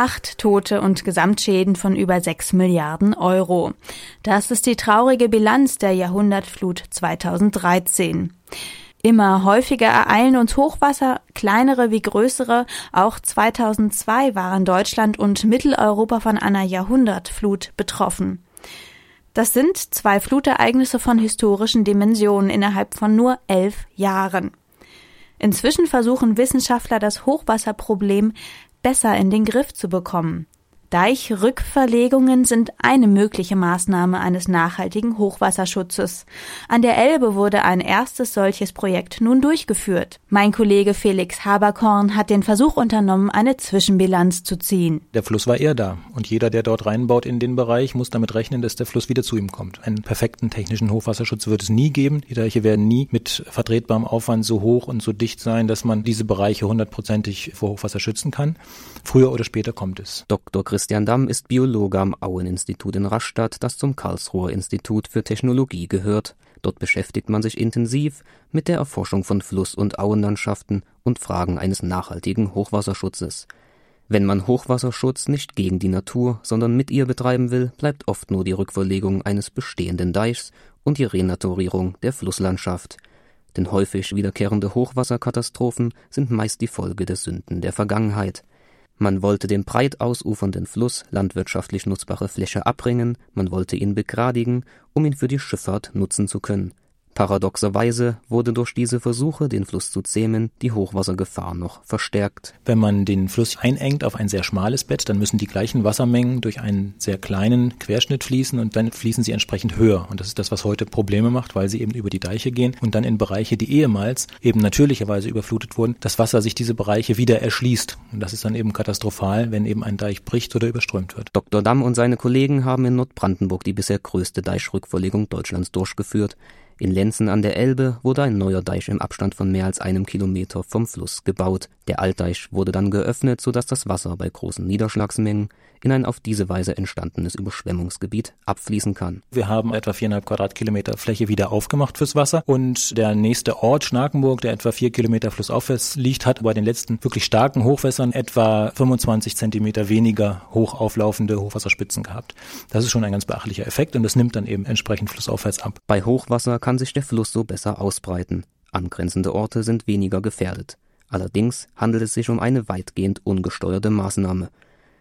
Acht Tote und Gesamtschäden von über sechs Milliarden Euro. Das ist die traurige Bilanz der Jahrhundertflut 2013. Immer häufiger ereilen uns Hochwasser, kleinere wie größere. Auch 2002 waren Deutschland und Mitteleuropa von einer Jahrhundertflut betroffen. Das sind zwei Flutereignisse von historischen Dimensionen innerhalb von nur elf Jahren. Inzwischen versuchen Wissenschaftler das Hochwasserproblem besser in den Griff zu bekommen. Deichrückverlegungen sind eine mögliche Maßnahme eines nachhaltigen Hochwasserschutzes. An der Elbe wurde ein erstes solches Projekt nun durchgeführt. Mein Kollege Felix Haberkorn hat den Versuch unternommen, eine Zwischenbilanz zu ziehen. Der Fluss war eher da und jeder, der dort reinbaut in den Bereich, muss damit rechnen, dass der Fluss wieder zu ihm kommt. Einen perfekten technischen Hochwasserschutz wird es nie geben. Die Deiche werden nie mit vertretbarem Aufwand so hoch und so dicht sein, dass man diese Bereiche hundertprozentig vor Hochwasser schützen kann. Früher oder später kommt es. Dr. Christian Damm ist Biologe am Auen-Institut in Rastatt, das zum Karlsruher Institut für Technologie gehört. Dort beschäftigt man sich intensiv mit der Erforschung von Fluss- und Auenlandschaften und Fragen eines nachhaltigen Hochwasserschutzes. Wenn man Hochwasserschutz nicht gegen die Natur, sondern mit ihr betreiben will, bleibt oft nur die Rückverlegung eines bestehenden Deichs und die Renaturierung der Flusslandschaft. Denn häufig wiederkehrende Hochwasserkatastrophen sind meist die Folge der Sünden der Vergangenheit. Man wollte den breit ausufernden Fluss landwirtschaftlich nutzbare Fläche abringen, man wollte ihn begradigen, um ihn für die Schifffahrt nutzen zu können Paradoxerweise wurde durch diese Versuche, den Fluss zu zähmen, die Hochwassergefahr noch verstärkt. Wenn man den Fluss einengt auf ein sehr schmales Bett, dann müssen die gleichen Wassermengen durch einen sehr kleinen Querschnitt fließen und dann fließen sie entsprechend höher. Und das ist das, was heute Probleme macht, weil sie eben über die Deiche gehen und dann in Bereiche, die ehemals eben natürlicherweise überflutet wurden, das Wasser sich diese Bereiche wieder erschließt. Und das ist dann eben katastrophal, wenn eben ein Deich bricht oder überströmt wird. Dr. Damm und seine Kollegen haben in Nordbrandenburg die bisher größte Deichrückverlegung Deutschlands durchgeführt. In Lenzen an der Elbe wurde ein neuer Deich im Abstand von mehr als einem Kilometer vom Fluss gebaut. Der Altdeich wurde dann geöffnet, sodass das Wasser bei großen Niederschlagsmengen in ein auf diese Weise entstandenes Überschwemmungsgebiet abfließen kann. Wir haben etwa viereinhalb Quadratkilometer Fläche wieder aufgemacht fürs Wasser und der nächste Ort, Schnakenburg, der etwa vier Kilometer flussaufwärts liegt, hat bei den letzten wirklich starken Hochwässern etwa 25 Zentimeter weniger hoch auflaufende Hochwasserspitzen gehabt. Das ist schon ein ganz beachtlicher Effekt und das nimmt dann eben entsprechend flussaufwärts ab. Bei Hochwasser kann sich der Fluss so besser ausbreiten. Angrenzende Orte sind weniger gefährdet. Allerdings handelt es sich um eine weitgehend ungesteuerte Maßnahme.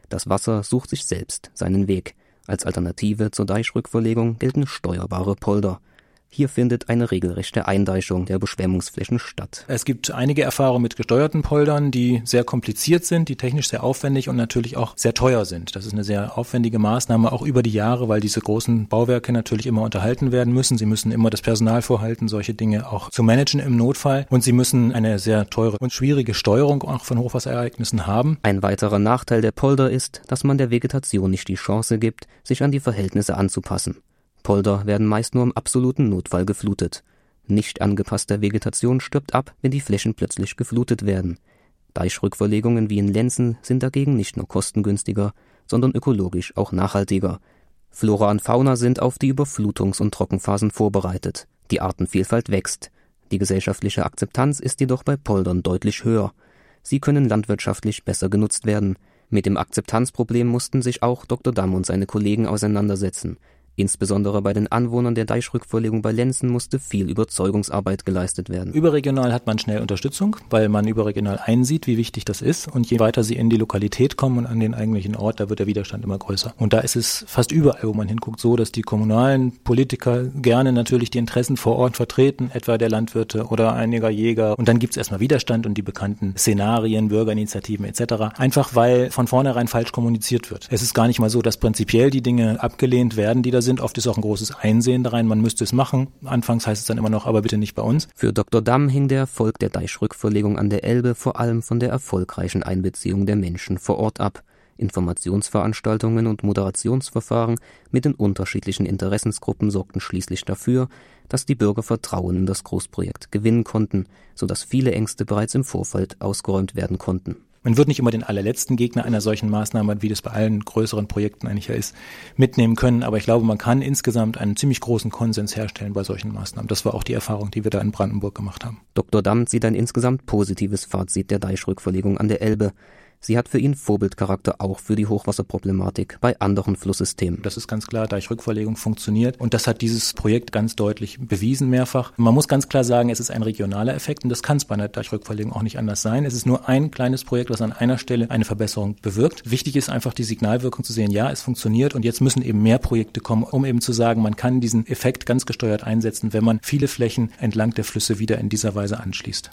Das Wasser sucht sich selbst seinen Weg. Als Alternative zur Deichrückverlegung gelten steuerbare Polder hier findet eine regelrechte Eindeichung der Beschwemmungsflächen statt. Es gibt einige Erfahrungen mit gesteuerten Poldern, die sehr kompliziert sind, die technisch sehr aufwendig und natürlich auch sehr teuer sind. Das ist eine sehr aufwendige Maßnahme, auch über die Jahre, weil diese großen Bauwerke natürlich immer unterhalten werden müssen. Sie müssen immer das Personal vorhalten, solche Dinge auch zu managen im Notfall. Und sie müssen eine sehr teure und schwierige Steuerung auch von Hochwasserereignissen haben. Ein weiterer Nachteil der Polder ist, dass man der Vegetation nicht die Chance gibt, sich an die Verhältnisse anzupassen. Polder werden meist nur im absoluten Notfall geflutet. Nicht angepasste Vegetation stirbt ab, wenn die Flächen plötzlich geflutet werden. Deichrückverlegungen wie in Lenzen sind dagegen nicht nur kostengünstiger, sondern ökologisch auch nachhaltiger. Flora und Fauna sind auf die Überflutungs- und Trockenphasen vorbereitet. Die Artenvielfalt wächst. Die gesellschaftliche Akzeptanz ist jedoch bei Poldern deutlich höher. Sie können landwirtschaftlich besser genutzt werden. Mit dem Akzeptanzproblem mussten sich auch Dr. Damm und seine Kollegen auseinandersetzen. Insbesondere bei den Anwohnern der Deichrückverlegung bei Lenzen musste viel Überzeugungsarbeit geleistet werden. Überregional hat man schnell Unterstützung, weil man überregional einsieht, wie wichtig das ist. Und je weiter sie in die Lokalität kommen und an den eigentlichen Ort, da wird der Widerstand immer größer. Und da ist es fast überall, wo man hinguckt, so, dass die kommunalen Politiker gerne natürlich die Interessen vor Ort vertreten, etwa der Landwirte oder einiger Jäger. Und dann gibt's erstmal Widerstand und die bekannten Szenarien, Bürgerinitiativen etc. Einfach weil von vornherein falsch kommuniziert wird. Es ist gar nicht mal so, dass prinzipiell die Dinge abgelehnt werden, die da sind. Oft ist auch ein großes Einsehen da rein, man müsste es machen. Anfangs heißt es dann immer noch, aber bitte nicht bei uns. Für Dr. Damm hing der Erfolg der Deichrückverlegung an der Elbe vor allem von der erfolgreichen Einbeziehung der Menschen vor Ort ab. Informationsveranstaltungen und Moderationsverfahren mit den unterschiedlichen Interessensgruppen sorgten schließlich dafür, dass die Bürger Vertrauen in das Großprojekt gewinnen konnten, so dass viele Ängste bereits im Vorfeld ausgeräumt werden konnten. Man wird nicht immer den allerletzten Gegner einer solchen Maßnahme, wie das bei allen größeren Projekten eigentlich ja ist, mitnehmen können. Aber ich glaube, man kann insgesamt einen ziemlich großen Konsens herstellen bei solchen Maßnahmen. Das war auch die Erfahrung, die wir da in Brandenburg gemacht haben. Dr. Damm sieht ein insgesamt positives Fazit der Deichrückverlegung an der Elbe. Sie hat für ihn Vorbildcharakter auch für die Hochwasserproblematik bei anderen Flusssystemen. Das ist ganz klar, Deichrückverlegung funktioniert und das hat dieses Projekt ganz deutlich bewiesen mehrfach. Man muss ganz klar sagen, es ist ein regionaler Effekt und das kann es bei einer Deichrückverlegung auch nicht anders sein. Es ist nur ein kleines Projekt, was an einer Stelle eine Verbesserung bewirkt. Wichtig ist einfach die Signalwirkung zu sehen, ja, es funktioniert und jetzt müssen eben mehr Projekte kommen, um eben zu sagen, man kann diesen Effekt ganz gesteuert einsetzen, wenn man viele Flächen entlang der Flüsse wieder in dieser Weise anschließt.